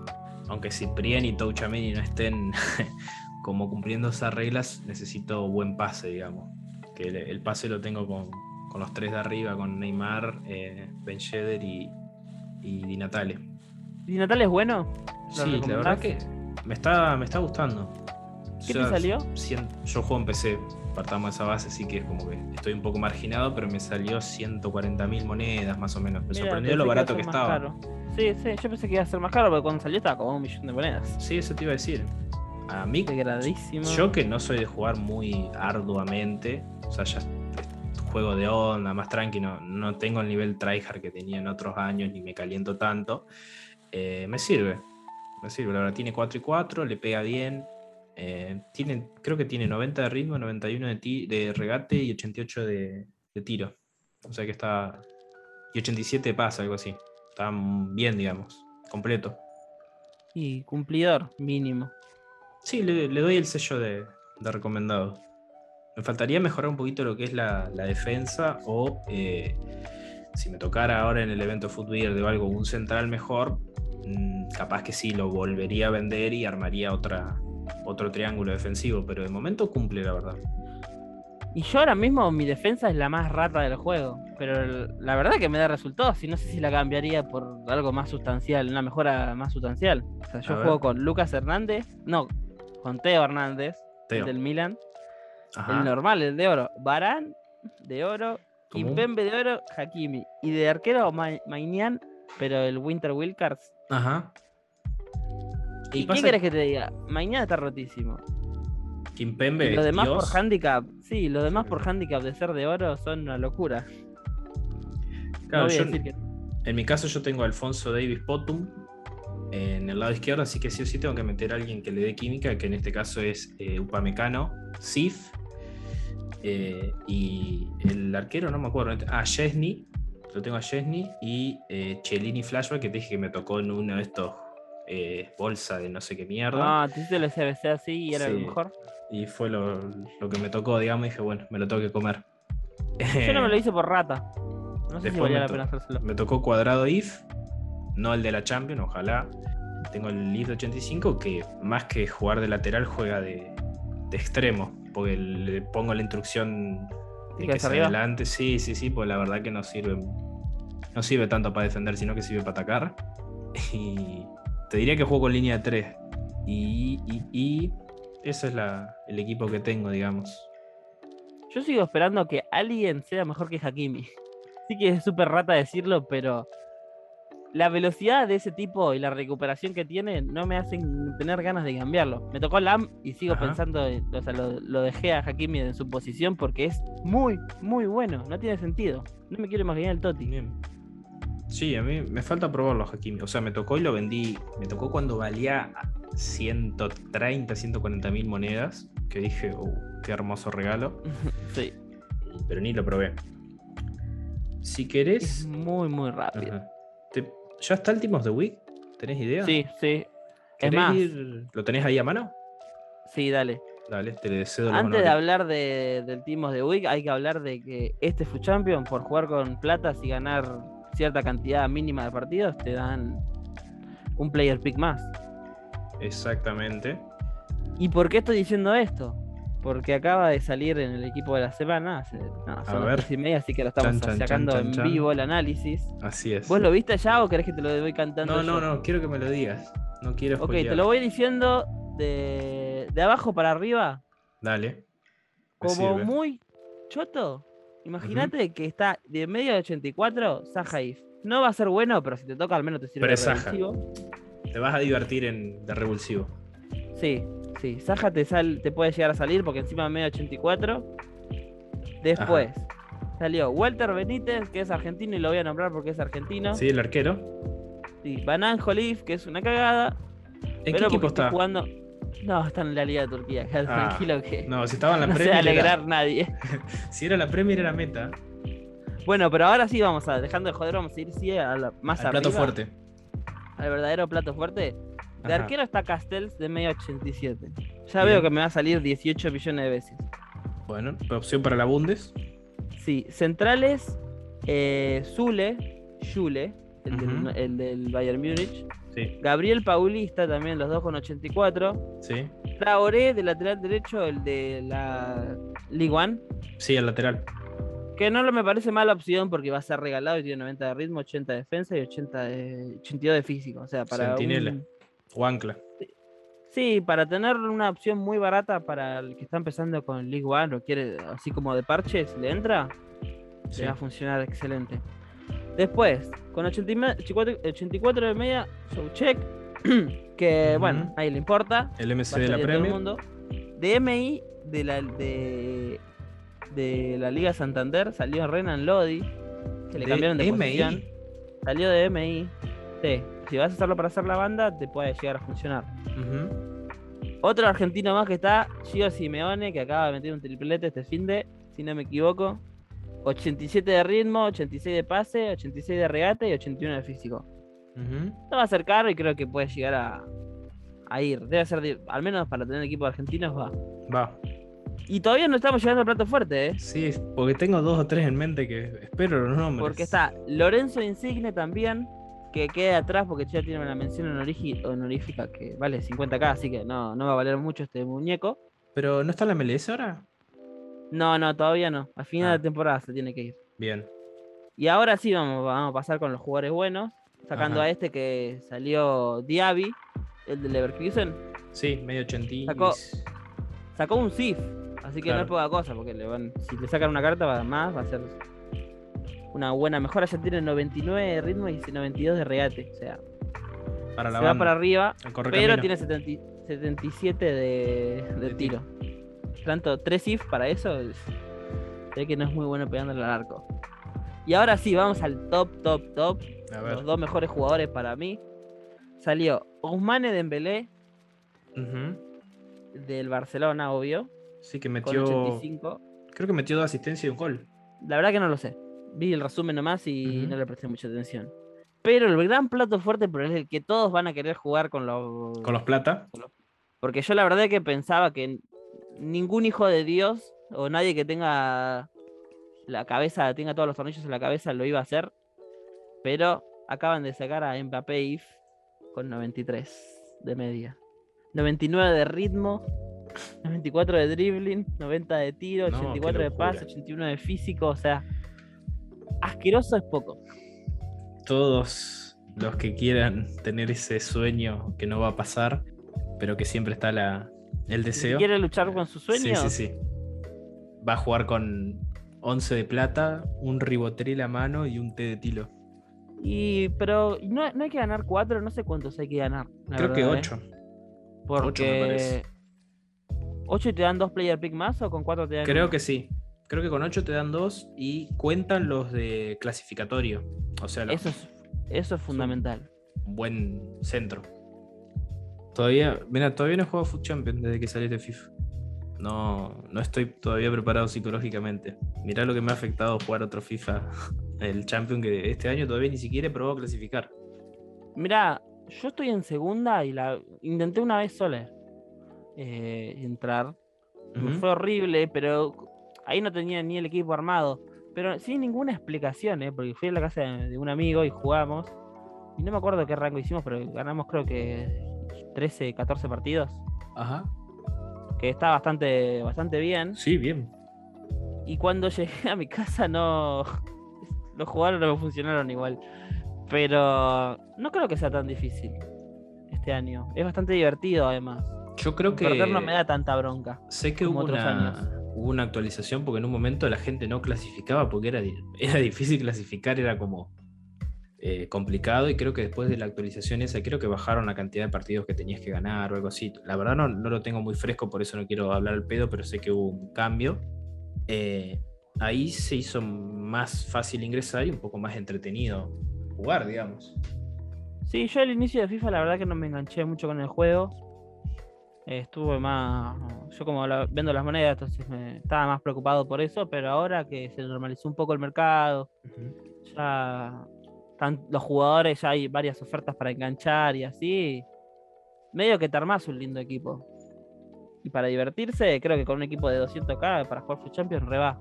aunque Ciprián y Touchameni no estén como cumpliendo esas reglas, necesito buen pase, digamos. Que el, pase lo tengo con, los tres de arriba, con Neymar, eh, Ben Sheder y, y Di Natale.
¿Y Natal es bueno?
Sí, la verdad que me está, me está gustando.
¿Qué te salió?
yo juego en PC, partamos de esa base, así que es como que estoy un poco marginado, pero me salió 140 mil monedas más o menos. Me sorprendió lo barato que, estaba.
Sí, sí, yo pensé que iba a ser más caro, porque cuando salió estaba como un millón de monedas.
Sí, eso te iba a decir. A mí, yo que no soy de jugar muy arduamente, o sea, ya juego de onda, más tranqui, no, no tengo el nivel tryhard que tenía en otros años, ni me caliento tanto. Eh, me sirve. Me sirve, la verdad. Tiene 4 y 4, le pega bien. Eh, tiene, creo que tiene 90 de ritmo, 91 de, de regate y 88 de, tiro. O sea que está. Y 87 pasa, algo así. Está bien, digamos. Completo.
Y cumplidor, mínimo.
Sí, le, doy el sello de, recomendado. Me faltaría mejorar un poquito lo que es la, defensa o eh, si me tocara ahora en el evento Footwear de algo un central mejor, Mm, capaz que sí lo volvería a vender y armaría otra, otro triángulo defensivo, pero de momento cumple la verdad.
Y yo ahora mismo mi defensa es la más rata del juego, pero la verdad que me da resultados y no sé si la cambiaría por algo más sustancial, una mejora más sustancial. O sea, yo juego con Lucas Hernández, no, con Teo Hernández, del Milan. El normal, el de oro. Barán, de oro. Kimpembe de oro, Hakimi. Y de arquero, Ma- Maignan, pero el Winter Wilkars.
Ajá.
¿Y, qué querés que te diga? Mañana está rotísimo.
Kimpembe
los demás
Dios.
por handicap, sí, los demás por handicap de ser de oro son una locura.
Claro,
no
yo-
que
En mi caso yo tengo a Alfonso Davis Potum en el lado izquierdo, así que sí o sí tengo que meter a alguien que le dé química, que en este caso es eh, Upamecano, Sif, eh, y el arquero no me acuerdo, ah, Chesney, lo tengo a Chesney, y eh, Cellini Flashback, que te dije que me tocó en uno de estos eh, bolsa de no sé qué mierda,
Ah, te hiciste el CBC así y era lo
Sí.
mejor.
y fue lo, lo que me tocó, digamos, y dije, bueno, me lo tengo que comer.
Yo no me lo hice por rata. No sé si
Después
valía
me
la pena hacérselo.
Me tocó cuadrado IF, no el de la Champions, ojalá. Tengo el IF de 85 que más que jugar de lateral juega de, de extremo, porque le pongo la instrucción de
¿Que
que se adelante. Sí, sí, sí, pues la verdad que no sirve, no sirve tanto para defender, sino que sirve para atacar. Y te diría que juego con línea de 3. Y, y, y ese es la- el equipo que tengo, digamos.
Yo sigo esperando que alguien sea mejor que Hakimi. Sí que es súper rata decirlo, pero la velocidad de ese tipo y la recuperación que tiene no me hacen tener ganas de cambiarlo. Me tocó Lam y sigo
Ajá.
pensando, en- o sea, lo, lo dejé a Hakimi en su posición porque es muy, muy bueno. No tiene sentido. No me quiero imaginar el Totti.
Bien. Sí, a mí me falta probarlo a Hakimi. O sea, me tocó y lo vendí. Me tocó cuando valía 130, 140 mil monedas. Que dije, "Uh, qué hermoso regalo.
sí,
Pero ni lo probé. Si
es
querés.
muy, muy rápido.
Te- ¿Ya está el Team of the Week? ¿Tenés idea?
Sí, sí. Es
¿Querés
más,
ir- ¿Lo tenés ahí a mano?
sí, dale.
Dale, te cedo
Antes de hablar de, del Team de Week, hay que hablar de que este Food Champion, por jugar con platas y ganar cierta cantidad mínima de partidos, te dan un player pick más.
Exactamente.
¿Y por qué estoy diciendo esto? Porque acaba de salir en el equipo de la semana, hace, no, son las
ver.
y media, así que lo estamos
Chan,
sacando
chan,
en vivo el análisis.
Así es.
¿Vos lo viste ya o querés que te lo voy cantando?
No, no,
yo?
no, quiero que me lo digas. No quiero
Ok, te lo voy diciendo de, de abajo para arriba,
Dale.
Como
sirve.
muy choto. Imagínate que está de medio de 84, Saja If. No va a ser bueno, pero si te toca al menos te sirve
Pero
de
es Saja. Te vas a divertir en de revulsivo.
Sí, sí. Saja te, sal, te puede llegar a salir porque encima de medio de 84. Después salió Walter Benítez, que es argentino y lo voy a nombrar porque es argentino.
Sí, el arquero.
Sí, Banan Jolif, que es una cagada.
¿En qué equipo está?
jugando. No, está en la Liga de Turquía,
Ah,
tranquilo que no,
No, si estaba en la
se
Premier. era-
alegrar nadie.
si era la Premier, era meta.
Bueno, pero ahora sí vamos a, dejando de joder, vamos a ir sí, a la- más
Al plato fuerte.
Al verdadero plato fuerte. De
Ajá.
arquero está Castells de medio 87. Ya
Bien.
veo que me va a salir 18 millones de veces.
Bueno, opción para la Bundes.
Sí, centrales, eh, Zule, Zule, el, del, el del Bayern Múnich.
Sí,
Gabriel Paulista también, los dos con 84.
sí.
Traoré, de lateral derecho, el de la Ligue 1.
Sí, al lateral.
Que no me parece mala opción porque va a ser regalado y tiene 90 de ritmo, 80 de defensa y 80 de, 82 de físico. O sea, para.
Centinela.
un-
O ancla.
Sí, para tener una opción muy barata para el que está empezando con League One o quiere así como de parche, si le entra,
Sí.
le va a funcionar excelente. Después, con 84, 84 de media, Soucek, que
Ujú.
bueno, ahí le importa.
El MC de la Premier.
mundo. De MI de la, de, de la Liga Santander salió Renan Lodi, que le
¿De
cambiaron de
MI?
posición. Salió de MI. Sí, si vas a hacerlo para hacer la banda, te puede llegar a funcionar. Otro argentino más que está, Gio Simeone, que acaba de meter un triplete este fin de, si no me equivoco. 87 de ritmo, 86 de pase, 86 de regate y 81 de físico.
Ujú.
No va a ser caro y creo que puede llegar a, a ir. Debe ser, de- al menos para tener equipo de argentinos, va.
Va.
Y todavía no estamos llegando al plato fuerte, ¿eh?
Sí, porque tengo dos o tres en mente que espero los nombres.
Porque está Lorenzo Insigne también, que queda atrás porque ya tiene una mención honorífica que vale 50k, así que no, no va a valer mucho este muñeco.
Pero ¿no está en la MLS ahora?
No, no, todavía no. A final
Ah.
de temporada se tiene que ir.
Bien.
Y ahora sí vamos, vamos a pasar con los jugadores buenos, sacando
Ajá.
a este que salió Diaby, el de Leverkusen.
Sí, medio ochentí.
Sacó- Sacó un SIF, así que no es poca cosa, porque le van, si le sacan una carta va más, va a ser una buena mejora. Ya tiene 99 de ritmo y 92 de regate. O sea,
Para la
se va para arriba,
al
pero
camino.
tiene 70 77 de, de
De
tiro. Tanto 3 if para eso. ve que no es muy bueno pegándole al arco. Y ahora sí, vamos al top, top, top.
A ver.
Los dos mejores jugadores para mí. Salió Ousmane Dembélé
Ujú.
del Barcelona, obvio.
Sí, que
Con
metió.
85.
Creo que metió dos asistencias y un gol.
La verdad que no lo sé. Vi el resumen nomás y no le presté mucha atención. Pero el gran plato fuerte, pero es el que todos van a querer jugar con los.
Con los plata.
Porque yo la verdad que pensaba que ningún hijo de Dios o nadie que tenga la cabeza, tenga todos los tornillos en la cabeza lo iba a hacer. Pero acaban de sacar a Mbappé If con 93 de media. 99 de ritmo, 94 de dribbling, 90 de tiro,
No,
84
qué
de pase,
locura.
81 de físico, o sea, asqueroso es poco.
Todos los que quieran tener ese sueño que no va a pasar, pero que siempre está la, el
Si
deseo.
quiere luchar con sus sueños,
Sí, sí, sí. Va a jugar con 11 de plata, un ribotril a mano y un té de tilo.
y pero no, no hay que ganar 4, no sé cuántos hay que ganar.
Creo que
verdad, ¿eh?
8.
Porque.
parece.
8 y te dan dos player pick más o con 4 te dan.
Creo
uno?
que sí. Creo que con 8 te dan 2 y cuentan los de clasificatorio. O sea, los-
Eso es, eso es fundamental.
un buen centro. Todavía, mira, todavía no he jugado Foot Champions desde que salí de FIFA. No, no estoy todavía preparado psicológicamente. Mirá lo que me ha afectado jugar otro FIFA, el Champion, que este año todavía ni siquiera he probado clasificar.
Mira, yo estoy en segunda y la intenté una vez sola eh, entrar. Fue horrible, pero ahí no tenía ni el equipo armado. Pero sin ninguna explicación, ¿eh? porque fui a la casa de, de un amigo y jugamos. Y no me acuerdo qué rango hicimos, pero ganamos creo que 13, 14 partidos.
Ajá.
Que está bastante, bastante bien.
Sí, bien.
Y cuando llegué a mi casa no. Los jugadores no me funcionaron igual. Pero no creo que sea tan difícil este año. Es bastante divertido además.
Yo creo que.
Perder no me da tanta bronca.
Sé que hubo
otros
una,
años.
hubo una actualización porque en un momento la gente no clasificaba porque era, era difícil clasificar, era como eh, complicado y creo que después de la actualización esa creo que bajaron la cantidad de partidos que tenías que ganar o algo así. La verdad no, no lo tengo muy fresco, por eso no quiero hablar al pedo, pero sé que hubo un cambio. Eh, ahí se hizo más fácil ingresar y un poco más entretenido jugar, digamos.
Sí, yo al inicio de FIFA la verdad que no me enganché mucho con el juego. Eh, estuve más. Yo como la- vendo las monedas, entonces me estaba más preocupado por eso, pero ahora que se normalizó un poco el mercado, ya están los jugadores, ya hay varias ofertas para enganchar y así. Medio que te armás un lindo equipo. Y para divertirse, creo que con un equipo de 200k para jugar Champions re va.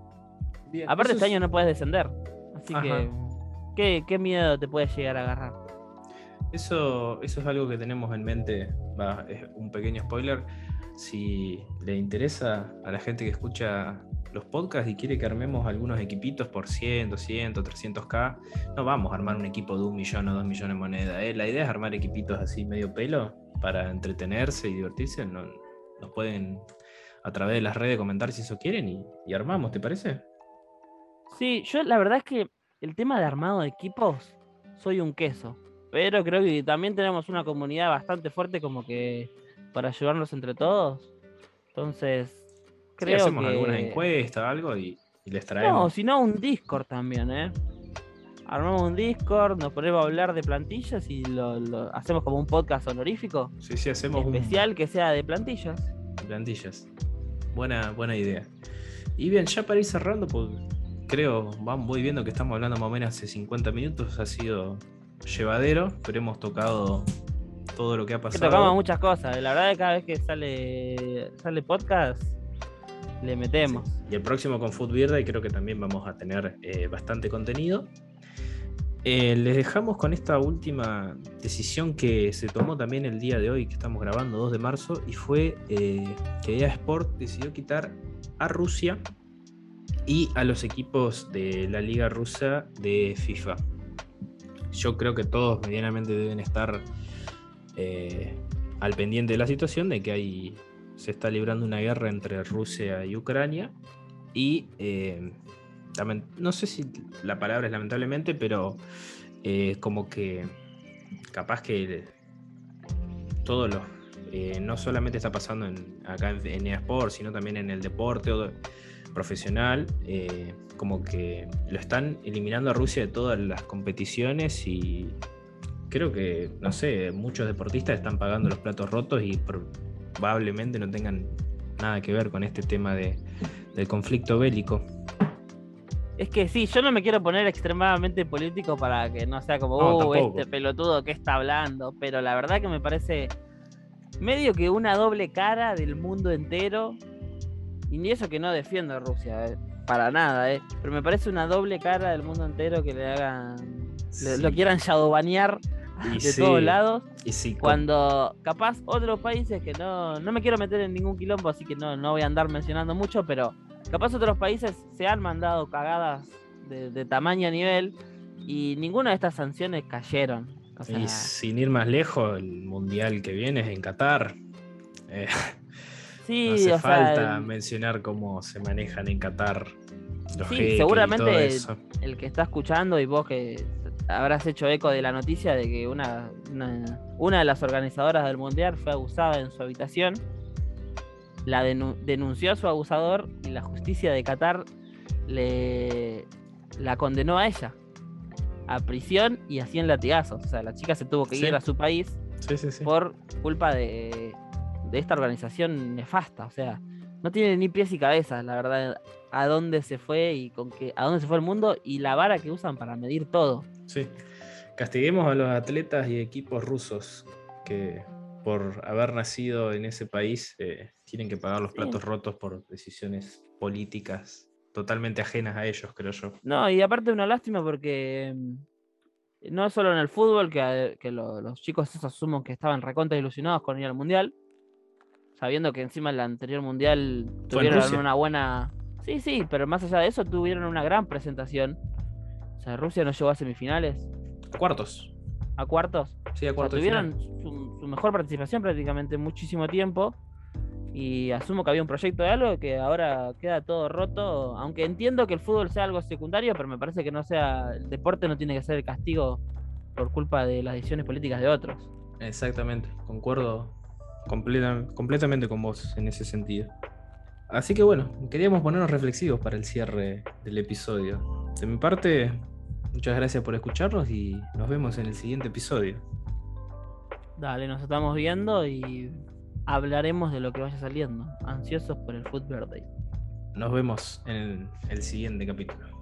Bien,
Aparte, este
es-
año no puedes descender. Así
Ajá.
que. ¿qué, ¿Qué miedo te puede llegar a agarrar?
Eso, eso es algo que tenemos en mente, va, es un pequeño spoiler. Si le interesa a la gente que escucha los podcasts y quiere que armemos algunos equipitos por 100, 200, 300k, no vamos a armar un equipo de un millón o dos millones de monedas. ¿eh? La idea es armar equipitos así medio pelo para entretenerse y divertirse. No, nos pueden a través de las redes comentar si eso quieren y, y armamos, ¿te parece?
Sí, yo la verdad es que el tema de armado de equipos, soy un queso. Pero creo que también tenemos una comunidad bastante fuerte como que para ayudarnos entre todos. Entonces,
Sí,
creo
hacemos
que...
algunas encuestas, algo y, y les
No,
traemos.
no, un Discord también, ¿eh? Armamos un Discord, nos ponemos a hablar de plantillas y lo, lo- hacemos como un podcast honorífico
Sí, sí, hacemos un
especial que sea de plantillas.
Plantillas. Buena, buena idea. Y bien, ya para ir cerrando, pues creo, voy viendo que estamos hablando más o menos hace 50 minutos, ha sido llevadero, pero hemos tocado todo lo que ha
Que
pasado.
tocamos muchas cosas. La verdad es que cada vez que sale, sale podcast, le metemos.
Y el próximo con Food y creo que también vamos a tener eh, bastante contenido. Eh, les dejamos con esta última decisión que se tomó también el día de hoy, que estamos grabando 2 de marzo, y fue eh, que EA Sport decidió quitar a Rusia y a los equipos de la liga rusa de FIFA. Yo creo que todos medianamente deben estar al pendiente de la situación de que hay, se está librando una guerra entre Rusia y Ucrania. Y eh, no sé si la palabra es lamentablemente, pero eh, como que capaz que todo lo, eh, no solamente está pasando acá en, en eSport, sino también en el deporte profesional, eh, como que lo están eliminando a Rusia de todas las competiciones y creo que, no sé, muchos deportistas están pagando los platos rotos y probablemente no tengan nada que ver con este tema de, del conflicto bélico.
Es que sí, yo no me quiero poner extremadamente político para que no sea como, uh, este pelotudo que está hablando, pero la verdad que me parece medio que una doble cara del mundo entero. Y ni eso que no defiendo a Rusia, eh, para nada, eh, pero me parece una doble cara del mundo entero que le hagan, lo quieran shadowbanear de todos lados. Y cuando capaz otros países que no, no me quiero meter en ningún quilombo, así que no, no voy a andar mencionando mucho, pero capaz otros países se han mandado cagadas de, de tamaño a nivel y ninguna de estas sanciones cayeron.
y sin ir más lejos, el mundial que viene es en Qatar. Eh, sí, no hace falta mencionar cómo se manejan en Qatar
los sí, seguramente el que está escuchando y vos que habrás hecho eco de la noticia de que una, una, de las organizadoras del mundial fue abusada en su habitación la denunció a su abusador y la justicia de Qatar le la condenó a ella a prisión y a 100 latigazos. O sea, la chica se tuvo que ir a su país por culpa de, de, esta organización nefasta. O sea, no tiene ni pies y cabezas, la verdad, a dónde se fue y con qué, a dónde se fue el mundo y la vara que usan para medir todo.
Sí. Castiguemos a los atletas y equipos rusos que por haber nacido en ese país eh, tienen que pagar los platos rotos por decisiones políticas totalmente ajenas a ellos, creo yo.
No, y aparte una lástima porque mm, no solo en el fútbol, que, los chicos esos asumo que estaban recontra ilusionados con ir al Mundial, sabiendo que encima el anterior Mundial tuvieron una buena... Sí, sí, pero más allá de eso tuvieron una gran presentación. O sea, Rusia no llegó a semifinales.
Cuartos.
¿A cuartos?
Sí, a cuartos.
tuvieron su, mejor participación prácticamente muchísimo tiempo. Y asumo que había un proyecto de algo que ahora queda todo roto. Aunque entiendo que el fútbol sea algo secundario, pero me parece que no sea. El deporte no tiene que ser el castigo por culpa de las decisiones políticas de otros.
Exactamente, concuerdo completamente con vos en ese sentido. Así que bueno, queríamos ponernos reflexivos para el cierre del episodio. De mi parte, Muchas gracias por escucharnos y nos vemos en el siguiente episodio.
Dale, nos estamos viendo y hablaremos de lo que vaya saliendo. Ansiosos por el Food Birthday.
Nos vemos en el siguiente capítulo.